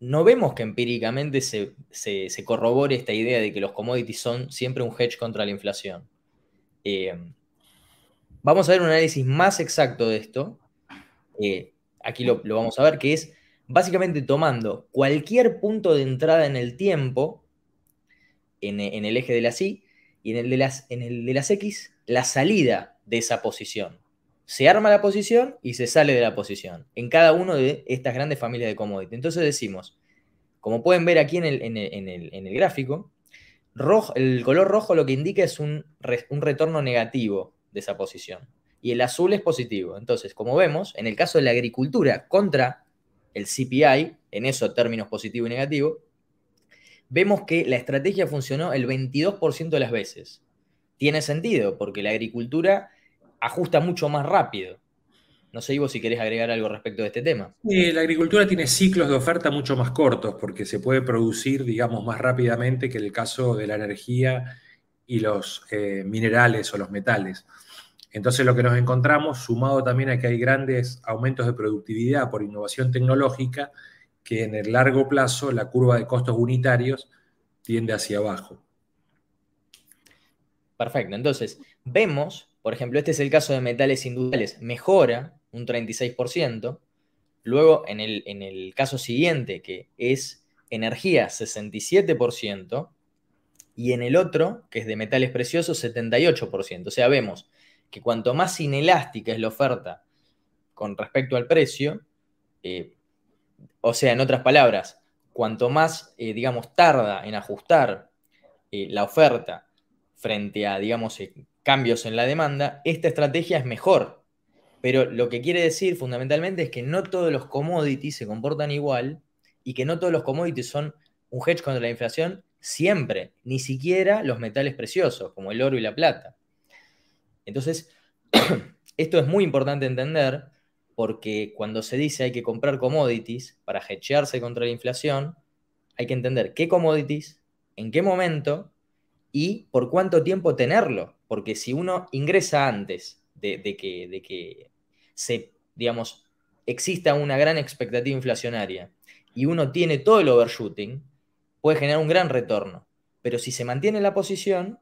Speaker 4: no vemos que empíricamente se, corrobore esta idea de que los commodities son siempre un hedge contra la inflación. Eh, vamos a ver un análisis más exacto de esto. Eh, aquí lo, vamos a ver, que es básicamente tomando cualquier punto de entrada en el tiempo, en, el eje de las Y, y en el de las, en el de las X, la salida de esa posición se arma la posición y se sale de la posición en cada uno de estas grandes familias de commodities. Entonces decimos, como pueden ver aquí en el, gráfico, el color rojo lo que indica es un, un retorno negativo de esa posición y el azul es positivo. Entonces, como vemos, en el caso de la agricultura contra el CPI, en esos términos positivo y negativo, vemos que la estrategia funcionó el 22% de las veces. Tiene sentido, porque la agricultura ajusta mucho más rápido. No sé, Ivo, si querés agregar algo respecto de este tema.
Speaker 3: la agricultura tiene ciclos de oferta mucho más cortos porque se puede producir, digamos, más rápidamente que el caso de la energía y los eh, minerales o los metales. Entonces lo que nos encontramos, sumado también a que hay grandes aumentos de productividad por innovación tecnológica, que en el largo plazo la curva de costos unitarios tiende hacia abajo.
Speaker 4: Perfecto, entonces vemos por ejemplo, este es el caso de metales industriales, mejora un 36%. Luego, en el, en el caso siguiente, que es energía, 67%. Y en el otro, que es de metales preciosos, 78%. O sea, vemos que cuanto más inelástica es la oferta con respecto al precio, eh, o sea, en otras palabras, cuanto más, eh, digamos, tarda en ajustar eh, la oferta frente a, digamos, cambios en la demanda, esta estrategia es mejor. Pero lo que quiere decir fundamentalmente es que no todos los commodities se comportan igual y que no todos los commodities son un hedge contra la inflación siempre, ni siquiera los metales preciosos como el oro y la plata. Entonces, (clears throat) esto es muy importante entender porque cuando se dice hay que comprar commodities para hedgearse contra la inflación, hay que entender qué commodities, en qué momento y por cuánto tiempo tenerlo porque si uno ingresa antes de, que, de que se, digamos, exista una gran expectativa inflacionaria y uno tiene todo el overshooting, puede generar un gran retorno. Pero si se mantiene en la posición,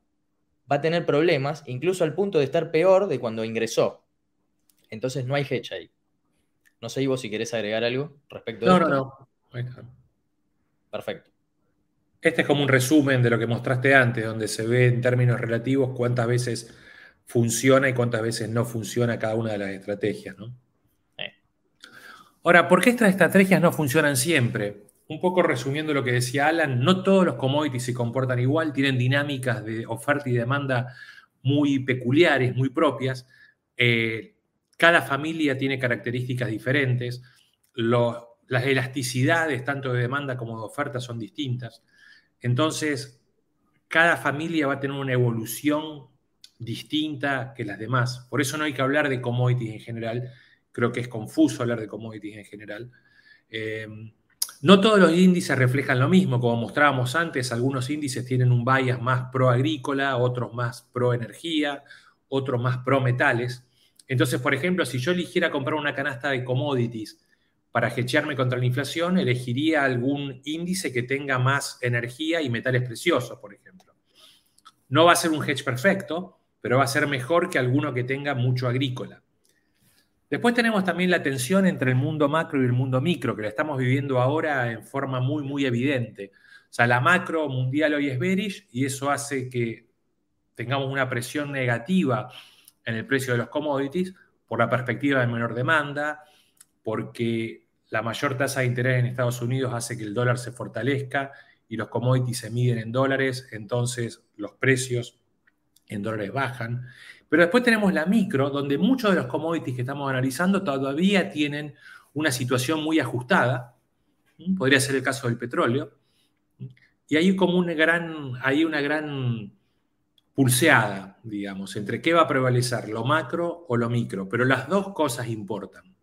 Speaker 4: va a tener problemas, incluso al punto de estar peor de cuando ingresó. Entonces no hay hedge ahí. No sé, Ivo, si querés agregar algo respecto a esto. No, no, Perfecto.
Speaker 3: Este es como un resumen de lo que mostraste antes, donde se ve en términos relativos cuántas veces funciona y cuántas veces no funciona cada una de las estrategias. Ahora, ¿por qué estas estrategias no funcionan siempre? Un poco resumiendo lo que decía Alan, no todos los commodities se comportan igual, tienen dinámicas de oferta y demanda muy peculiares, muy propias. Eh, cada familia tiene características diferentes. las elasticidades, tanto de demanda como de oferta, son distintas. Entonces, cada familia va a tener una evolución distinta que las demás. Por eso no hay que hablar de commodities en general. Creo que es confuso hablar de commodities en general. Eh, no todos los índices reflejan lo mismo. Como mostrábamos antes, algunos índices tienen un bias más pro agrícola, otros más pro energía, otros más pro metales. Entonces, por ejemplo, si yo eligiera comprar una canasta de commodities para hechearme contra la inflación, elegiría algún índice que tenga más energía y metales preciosos, por ejemplo. No va a ser un hedge perfecto, pero va a ser mejor que alguno que tenga mucho agrícola. Después tenemos también la tensión entre el mundo macro y el mundo micro, que la estamos viviendo ahora en forma muy, muy evidente. O sea, la macro mundial hoy es bearish y eso hace que tengamos una presión negativa en el precio de los commodities por la perspectiva de menor demanda, porque la mayor tasa de interés en Estados Unidos hace que el dólar se fortalezca y los commodities se miden en dólares, entonces los precios en dólares bajan. Pero después tenemos la micro, donde muchos de los commodities que estamos analizando todavía tienen una situación muy ajustada. Podría ser el caso del petróleo. Y hay como una gran, hay una gran pulseada, digamos, entre qué va a prevalecer, lo macro o lo micro. Pero las dos cosas importan.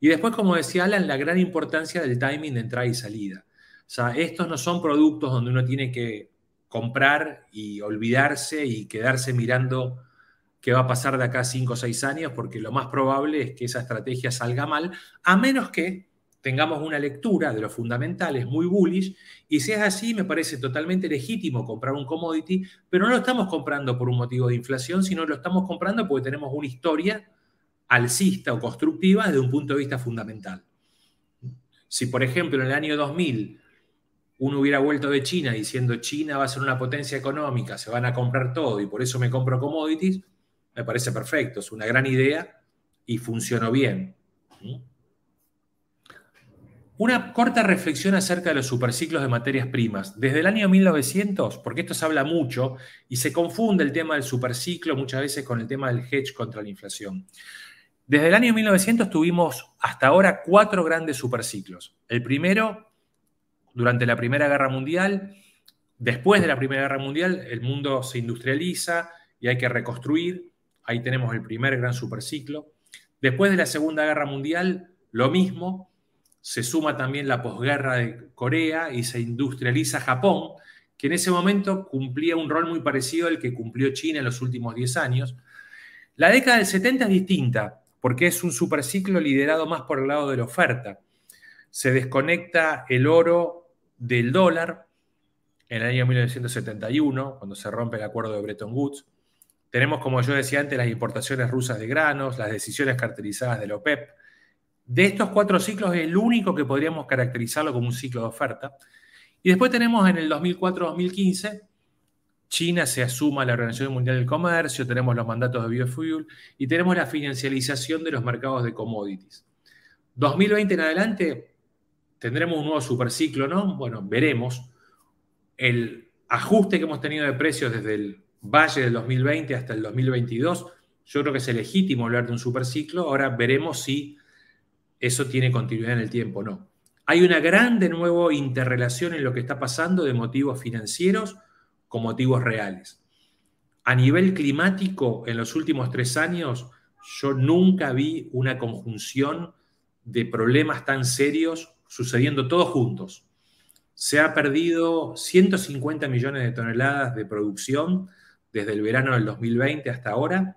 Speaker 3: Y después, como decía Alan, la gran importancia del timing de entrada y salida. O sea, estos no son productos donde uno tiene que comprar y olvidarse y quedarse mirando qué va a pasar de acá a 5 o 6 años, porque lo más probable es que esa estrategia salga mal, a menos que tengamos una lectura de los fundamentales muy bullish, y si es así, me parece totalmente legítimo comprar un commodity, pero no lo estamos comprando por un motivo de inflación, sino lo estamos comprando porque tenemos una historia alcista o constructiva desde un punto de vista fundamental. Si, por ejemplo, en el año 2000 uno hubiera vuelto de China diciendo China va a ser una potencia económica, se van a comprar todo y por eso me compro commodities, me parece perfecto, es una gran idea y funcionó bien. Una corta reflexión acerca de los superciclos de materias primas. Desde el año 1900, porque esto se habla mucho y se confunde el tema del superciclo muchas veces con el tema del hedge contra la inflación. Desde el año 1900 tuvimos hasta ahora cuatro grandes superciclos. El primero durante la Primera Guerra Mundial. Después de la Primera Guerra Mundial, el mundo se industrializa y hay que reconstruir. Ahí tenemos el primer gran superciclo. Después de la Segunda Guerra Mundial, lo mismo. Se suma también la posguerra de Corea y se industrializa Japón, que en ese momento cumplía un rol muy parecido al que cumplió China en los últimos 10 años. La década del 70 es distinta, porque es un superciclo liderado más por el lado de la oferta. Se desconecta el oro del dólar en el año 1971, cuando se rompe el acuerdo de Bretton Woods. Tenemos, como yo decía antes, las importaciones rusas de granos, las decisiones caracterizadas del OPEP. De estos cuatro ciclos es el único que podríamos caracterizarlo como un ciclo de oferta. Y después tenemos en el 2004-2015, China se asuma la Organización Mundial del Comercio, tenemos los mandatos de biofuel y tenemos la financialización de los mercados de commodities. 2020 en adelante tendremos un nuevo superciclo, ¿no? Bueno, veremos. El ajuste que hemos tenido de precios desde el valle del 2020 hasta el 2022, yo creo que es legítimo hablar de un superciclo. Ahora veremos si eso tiene continuidad en el tiempo o no. Hay una gran, de nuevo, interrelación en lo que está pasando de motivos financieros con motivos reales. A nivel climático, en los últimos tres años, yo nunca vi una conjunción de problemas tan serios sucediendo todos juntos. Se ha perdido 150 millones de toneladas de producción desde el verano del 2020 hasta ahora.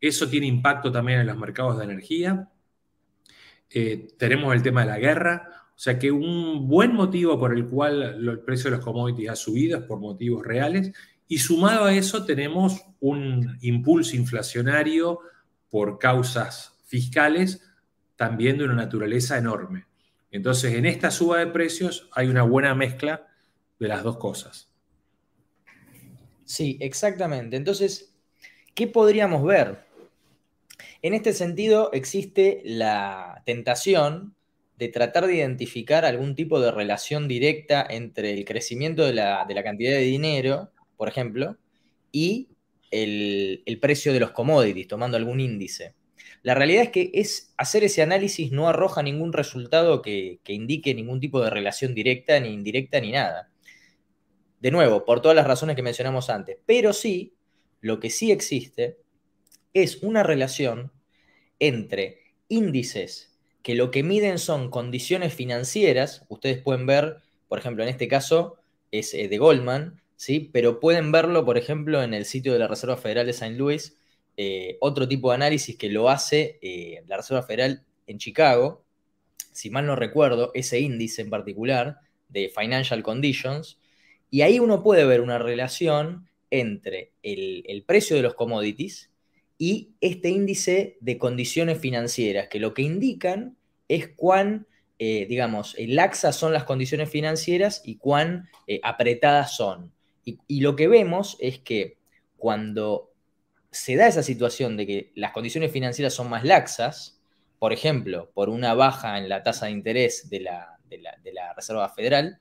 Speaker 3: Eso tiene impacto también en los mercados de energía. Eh, tenemos el tema de la guerra. O sea que un buen motivo por el cual el precio de los commodities ha subido es por motivos reales. Y sumado a eso tenemos un impulso inflacionario por causas fiscales también de una naturaleza enorme. Entonces, en esta suba de precios hay una buena mezcla de las dos cosas.
Speaker 4: Sí, exactamente. Entonces, ¿qué podríamos ver? En este sentido, existe la tentación de tratar de identificar algún tipo de relación directa entre el crecimiento de la, cantidad de dinero, por ejemplo, y el, precio de los commodities, tomando algún índice. La realidad es que es, hacer ese análisis no arroja ningún resultado que, indique ningún tipo de relación directa, ni indirecta, ni nada. de nuevo, por todas las razones que mencionamos antes. Pero sí, lo que sí existe es una relación entre índices que lo que miden son condiciones financieras. Ustedes pueden ver, por ejemplo, en este caso es eh, de Goldman, ¿sí? pero pueden verlo, por ejemplo, en el sitio de la Reserva Federal de St. Louis, eh, otro tipo de análisis que lo hace eh, la Reserva Federal en Chicago. Si mal no recuerdo, ese índice en particular de Financial Conditions, y ahí uno puede ver una relación entre el, precio de los commodities y este índice de condiciones financieras, que lo que indican es cuán, eh, digamos, laxas son las condiciones financieras y cuán apretadas son. y lo que vemos es que cuando se da esa situación de que las condiciones financieras son más laxas, por ejemplo, por una baja en la tasa de interés de la, Reserva Federal,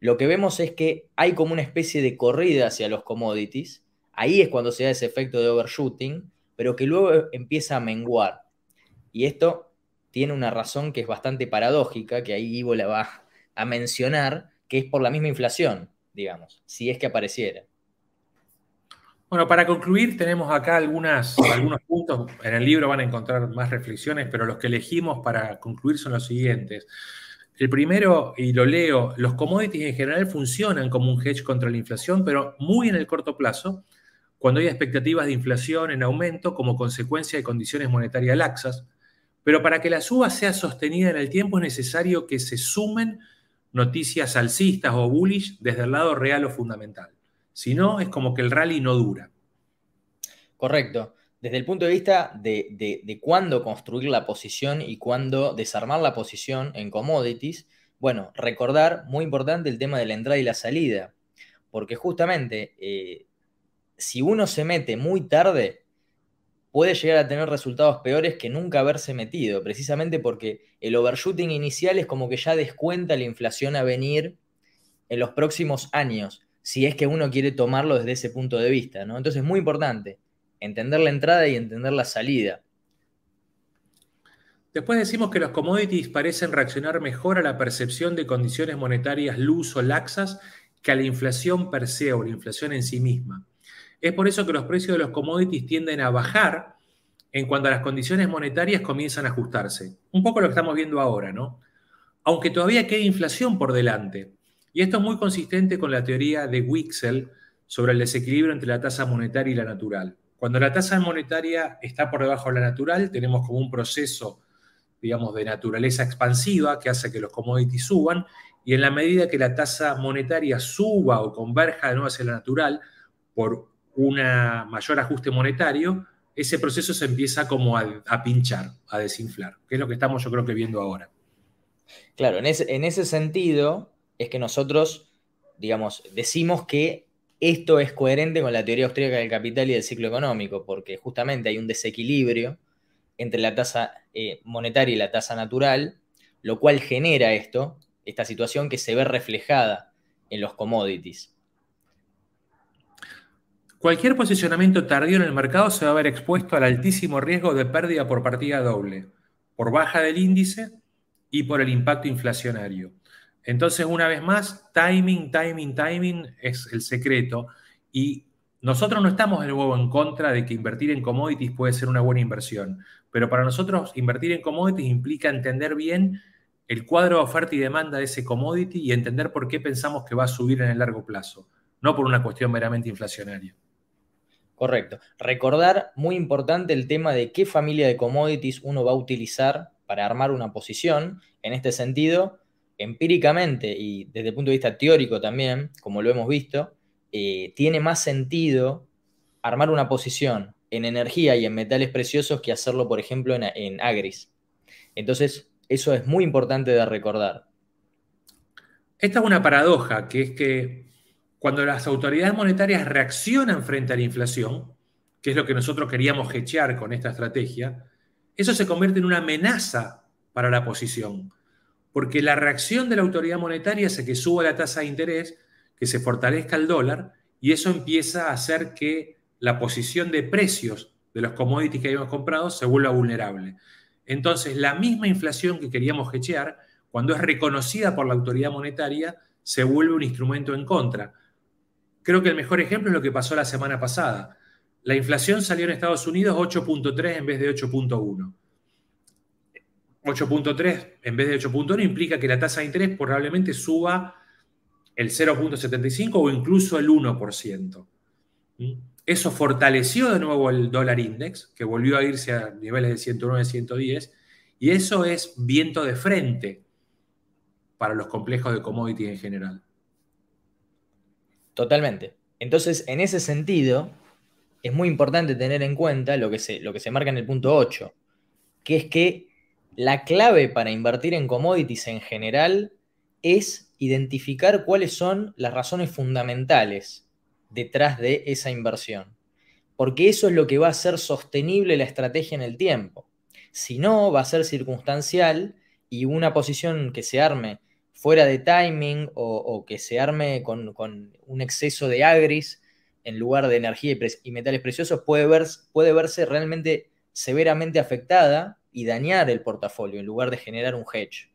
Speaker 4: lo que vemos es que hay como una especie de corrida hacia los commodities. Ahí es cuando se da ese efecto de overshooting, pero que luego empieza a menguar. Y esto tiene una razón que es bastante paradójica, que ahí Ivo la va a mencionar, que es por la misma inflación, digamos, si es que apareciera.
Speaker 3: Bueno, para concluir, tenemos acá algunos puntos. En el libro van a encontrar más reflexiones, pero los que elegimos para concluir son los siguientes. El primero, y lo leo, los commodities en general funcionan como un hedge contra la inflación, pero muy en el corto plazo, cuando hay expectativas de inflación en aumento como consecuencia de condiciones monetarias laxas. Pero para que la suba sea sostenida en el tiempo es necesario que se sumen noticias alcistas o bullish desde el lado real o fundamental. Si no, es como que el rally no dura.
Speaker 4: Correcto. Desde el punto de vista de, cuándo construir la posición y cuándo desarmar la posición en commodities, bueno, recordar, muy importante, el tema de la entrada y la salida, porque justamente eh, si uno se mete muy tarde, puede llegar a tener resultados peores que nunca haberse metido, precisamente porque el overshooting inicial es como que ya descuenta la inflación a venir en los próximos años, si es que uno quiere tomarlo desde ese punto de vista, ¿no? Entonces, muy importante, entender la entrada y entender la salida.
Speaker 3: Después decimos que los commodities parecen reaccionar mejor a la percepción de condiciones monetarias luz o laxas que a la inflación per se o la inflación en sí misma. Es por eso que los precios de los commodities tienden a bajar en cuanto a las condiciones monetarias comienzan a ajustarse. Un poco lo que estamos viendo ahora, ¿no? Aunque todavía queda inflación por delante. Y esto es muy consistente con la teoría de Wixel sobre el desequilibrio entre la tasa monetaria y la natural. Cuando la tasa monetaria está por debajo de la natural, tenemos como un proceso, digamos, de naturaleza expansiva que hace que los commodities suban, y en la medida que la tasa monetaria suba o converja de nuevo hacia la natural por un mayor ajuste monetario, ese proceso se empieza como a, pinchar, a desinflar, que es lo que estamos yo creo que viendo ahora.
Speaker 4: Claro, en ese, en ese sentido es que nosotros, digamos, decimos que esto es coherente con la teoría austríaca del capital y del ciclo económico, porque justamente hay un desequilibrio entre la tasa eh, monetaria y la tasa natural, lo cual genera esto, esta situación que se ve reflejada en los commodities.
Speaker 3: Cualquier posicionamiento tardío en el mercado se va a ver expuesto al altísimo riesgo de pérdida por partida doble, por baja del índice y por el impacto inflacionario. Entonces, una vez más, timing, timing, timing es el secreto. Y nosotros no estamos de nuevo en contra de que invertir en commodities puede ser una buena inversión, pero para nosotros invertir en commodities implica entender bien el cuadro de oferta y demanda de ese commodity y entender por qué pensamos que va a subir en el largo plazo, no por una cuestión meramente inflacionaria.
Speaker 4: Correcto. Recordar, muy importante, el tema de qué familia de commodities uno va a utilizar para armar una posición. En este sentido, empíricamente y desde el punto de vista teórico también, como lo hemos visto, eh, tiene más sentido armar una posición en energía y en metales preciosos que hacerlo, por ejemplo, en, agris. Entonces, eso es muy importante de recordar.
Speaker 3: Esta es una paradoja, que es que cuando las autoridades monetarias reaccionan frente a la inflación, que es lo que nosotros queríamos hechear con esta estrategia, eso se convierte en una amenaza para la posición porque la reacción de la autoridad monetaria hace que suba la tasa de interés, que se fortalezca el dólar, y eso empieza a hacer que la posición de precios de los commodities que habíamos comprado se vuelva vulnerable. Entonces, la misma inflación que queríamos hechear, cuando es reconocida por la autoridad monetaria, se vuelve un instrumento en contra. creo que el mejor ejemplo es lo que pasó la semana pasada. La inflación salió en Estados Unidos 8.3 en vez de 8.1. 8.3 en vez de 8.1 implica que la tasa de interés probablemente suba el 0.75 o incluso el 1%. ¿Mm? Eso fortaleció de nuevo el dólar index, que volvió a irse a niveles de 109, 110, y eso es viento de frente para los complejos de commodity en general.
Speaker 4: Totalmente. Entonces, en ese sentido, es muy importante tener en cuenta lo que se, lo que se marca en el punto 8, que es que la clave para invertir en commodities en general es identificar cuáles son las razones fundamentales detrás de esa inversión. Porque eso es lo que va a hacer sostenible la estrategia en el tiempo. Si no, va a ser circunstancial y una posición que se arme fuera de timing o, que se arme con, un exceso de agris en lugar de energía y, metales preciosos puede, puede verse realmente severamente afectada y dañar el portafolio en lugar de generar un hedge.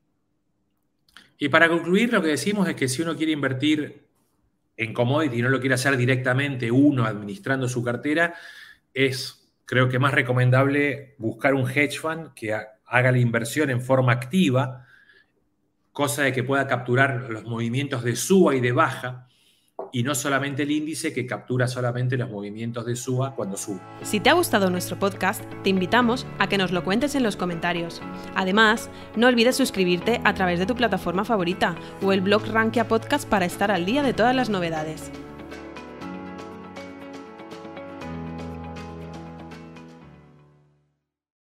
Speaker 3: Y para concluir, lo que decimos es que si uno quiere invertir en commodity y no lo quiere hacer directamente uno administrando su cartera, es creo que más recomendable buscar un hedge fund que haga la inversión en forma activa, cosa de que pueda capturar los movimientos de suba y de baja y no solamente el índice que captura solamente los movimientos de suba cuando sube.
Speaker 1: Si te ha gustado nuestro podcast, te invitamos a que nos lo cuentes en los comentarios. Además, no olvides suscribirte a través de tu plataforma favorita o el blog Rankia Podcast para estar al día de todas las novedades.